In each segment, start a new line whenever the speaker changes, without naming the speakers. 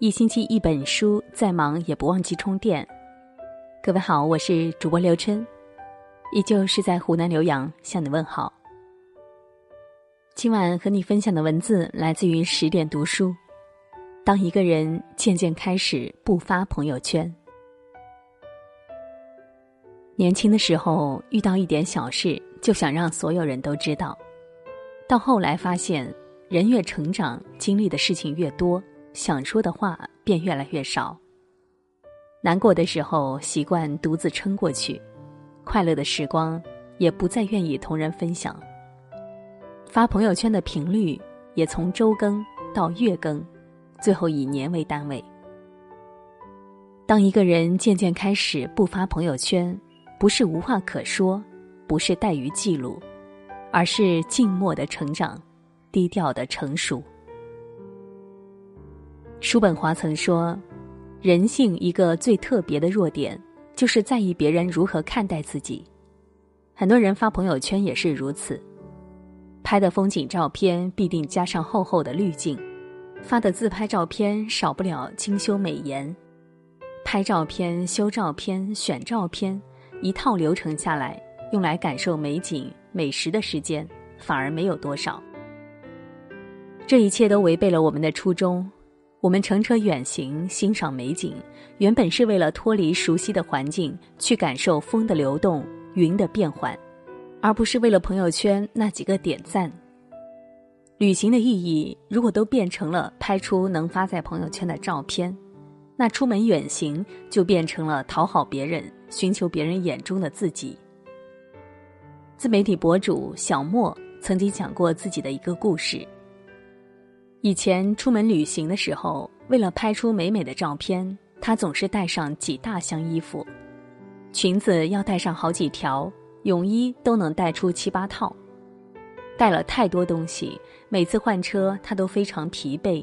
一星期一本书，再忙也不忘记充电。各位好，我是主播刘琛，依旧是在湖南浏阳向你问好。今晚和你分享的文字来自于十点读书。当一个人渐渐开始不发朋友圈，年轻的时候遇到一点小事就想让所有人都知道，到后来发现人越成长，经历的事情越多。想说的话便越来越少。难过的时候习惯独自撑过去，快乐的时光也不再愿意同人分享。发朋友圈的频率也从周更到月更，最后以年为单位。当一个人渐渐开始不发朋友圈，不是无话可说，不是怠于记录，而是静默的成长，低调的成熟。叔本华曾说：“人性一个最特别的弱点，就是在意别人如何看待自己。很多人发朋友圈也是如此，拍的风景照片必定加上厚厚的滤镜，发的自拍照片少不了精修美颜。拍照片、修照片、选照片，一套流程下来，用来感受美景、美食的时间反而没有多少。这一切都违背了我们的初衷。”我们乘车远行，欣赏美景，原本是为了脱离熟悉的环境，去感受风的流动、云的变幻，而不是为了朋友圈那几个点赞。旅行的意义如果都变成了拍出能发在朋友圈的照片，那出门远行就变成了讨好别人、寻求别人眼中的自己。自媒体博主小莫曾经讲过自己的一个故事。以前出门旅行的时候，为了拍出美美的照片，他总是带上几大箱衣服，裙子要带上好几条，泳衣都能带出七八套。带了太多东西，每次换车他都非常疲惫，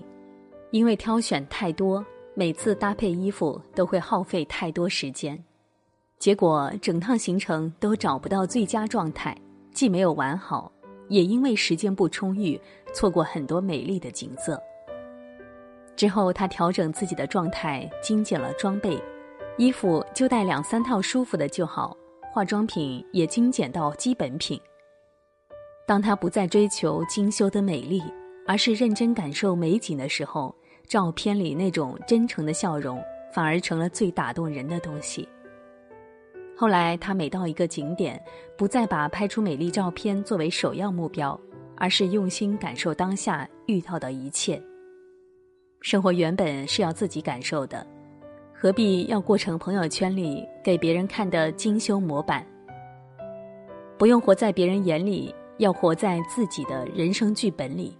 因为挑选太多，每次搭配衣服都会耗费太多时间，结果整趟行程都找不到最佳状态，既没有玩好。也因为时间不充裕，错过很多美丽的景色。之后，他调整自己的状态，精简了装备，衣服就带两三套舒服的就好，化妆品也精简到基本品。当他不再追求精修的美丽，而是认真感受美景的时候，照片里那种真诚的笑容，反而成了最打动人的东西。后来，他每到一个景点，不再把拍出美丽照片作为首要目标，而是用心感受当下遇到的一切。生活原本是要自己感受的，何必要过成朋友圈里给别人看的精修模板？不用活在别人眼里，要活在自己的人生剧本里。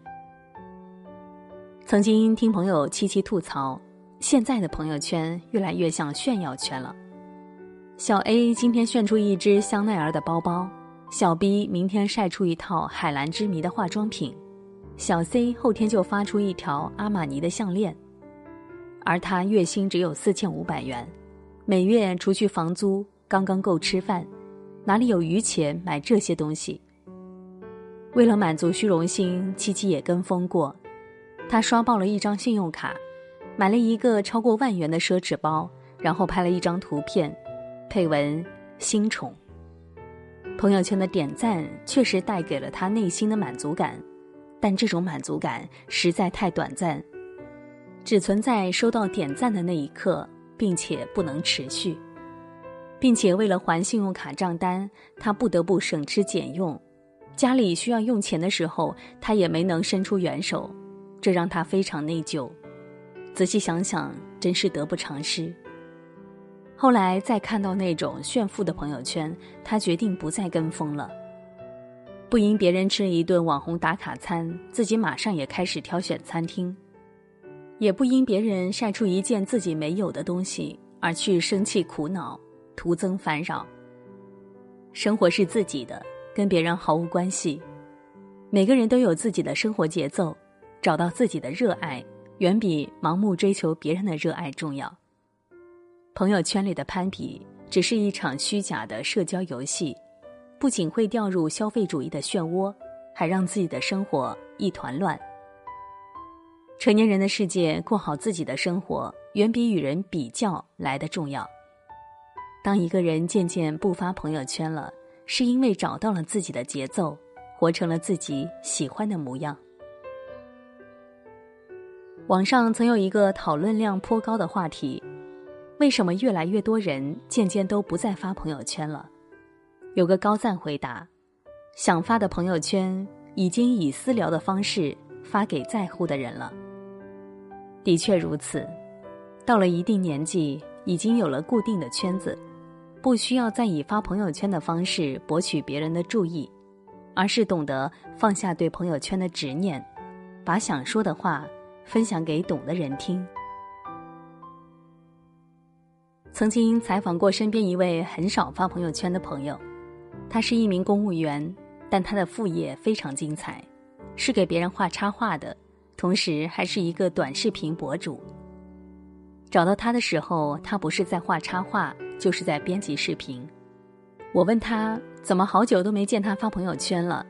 曾经听朋友七七吐槽，现在的朋友圈越来越像炫耀圈了。小 A 今天炫出一只香奈儿的包包，小 B 明天晒出一套海蓝之谜的化妆品，小 C 后天就发出一条阿玛尼的项链，而他月薪只有四千五百元，每月除去房租刚刚够吃饭，哪里有余钱买这些东西？为了满足虚荣心，七七也跟风过，他刷爆了一张信用卡，买了一个超过万元的奢侈包，然后拍了一张图片。配文新宠，朋友圈的点赞确实带给了他内心的满足感，但这种满足感实在太短暂，只存在收到点赞的那一刻，并且不能持续，并且为了还信用卡账单，他不得不省吃俭用，家里需要用钱的时候，他也没能伸出援手，这让他非常内疚。仔细想想，真是得不偿失。后来再看到那种炫富的朋友圈，他决定不再跟风了。不因别人吃一顿网红打卡餐，自己马上也开始挑选餐厅；也不因别人晒出一件自己没有的东西而去生气苦恼，徒增烦扰。生活是自己的，跟别人毫无关系。每个人都有自己的生活节奏，找到自己的热爱，远比盲目追求别人的热爱重要。朋友圈里的攀比只是一场虚假的社交游戏，不仅会掉入消费主义的漩涡，还让自己的生活一团乱。成年人的世界，过好自己的生活，远比与人比较来的重要。当一个人渐渐不发朋友圈了，是因为找到了自己的节奏，活成了自己喜欢的模样。网上曾有一个讨论量颇高的话题：为什么越来越多人渐渐都不再发朋友圈了？有个高赞回答：想发的朋友圈已经以私聊的方式发给在乎的人了。的确如此，到了一定年纪，已经有了固定的圈子，不需要再以发朋友圈的方式博取别人的注意，而是懂得放下对朋友圈的执念，把想说的话分享给懂的人听。曾经采访过身边一位很少发朋友圈的朋友，他是一名公务员，但他的副业非常精彩，是给别人画插画的。同时还是一个短视频博主。找到他的时候，他不是在画插画，就是在编辑视频。我问他怎么好久都没见他发朋友圈了，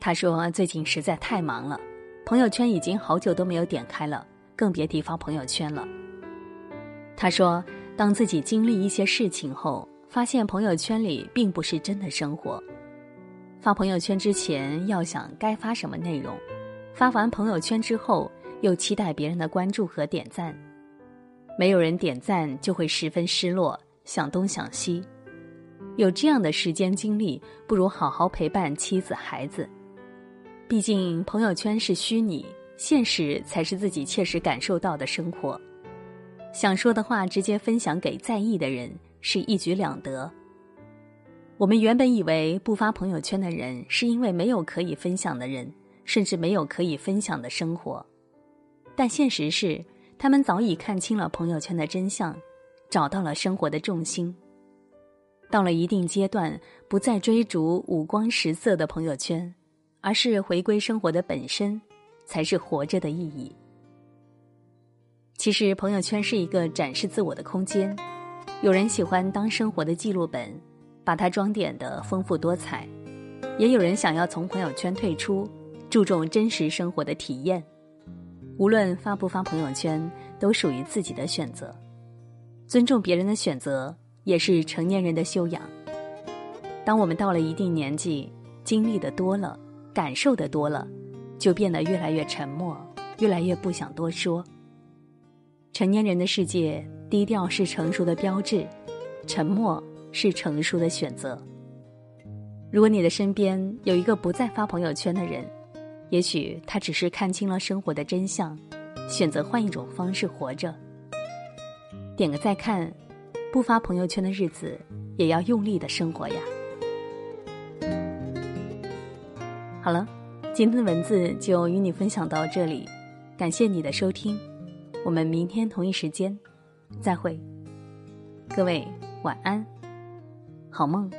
他说最近实在太忙了，朋友圈已经好久都没有点开了，更别提发朋友圈了。他说，当自己经历一些事情后，发现朋友圈里并不是真的生活。发朋友圈之前要想该发什么内容。发完朋友圈之后，又期待别人的关注和点赞，没有人点赞就会十分失落，想东想西。有这样的时间精力，不如好好陪伴妻子孩子。毕竟朋友圈是虚拟，现实才是自己切实感受到的生活。想说的话直接分享给在意的人，是一举两得。我们原本以为不发朋友圈的人，是因为没有可以分享的人。甚至没有可以分享的生活，但现实是，他们早已看清了朋友圈的真相，找到了生活的重心。到了一定阶段，不再追逐五光十色的朋友圈，而是回归生活的本身，才是活着的意义。其实，朋友圈是一个展示自我的空间，有人喜欢当生活的记录本，把它装点的丰富多彩，也有人想要从朋友圈退出。注重真实生活的体验，无论发不发朋友圈，都属于自己的选择。尊重别人的选择，也是成年人的修养。当我们到了一定年纪，经历的多了，感受的多了，就变得越来越沉默，越来越不想多说。成年人的世界，低调是成熟的标志，沉默是成熟的选择。如果你的身边有一个不再发朋友圈的人，也许他只是看清了生活的真相，选择换一种方式活着。点个再看，不发朋友圈的日子，也要用力的生活呀。好了，今天的文字就与你分享到这里，感谢你的收听，我们明天同一时间再会，各位晚安，好梦。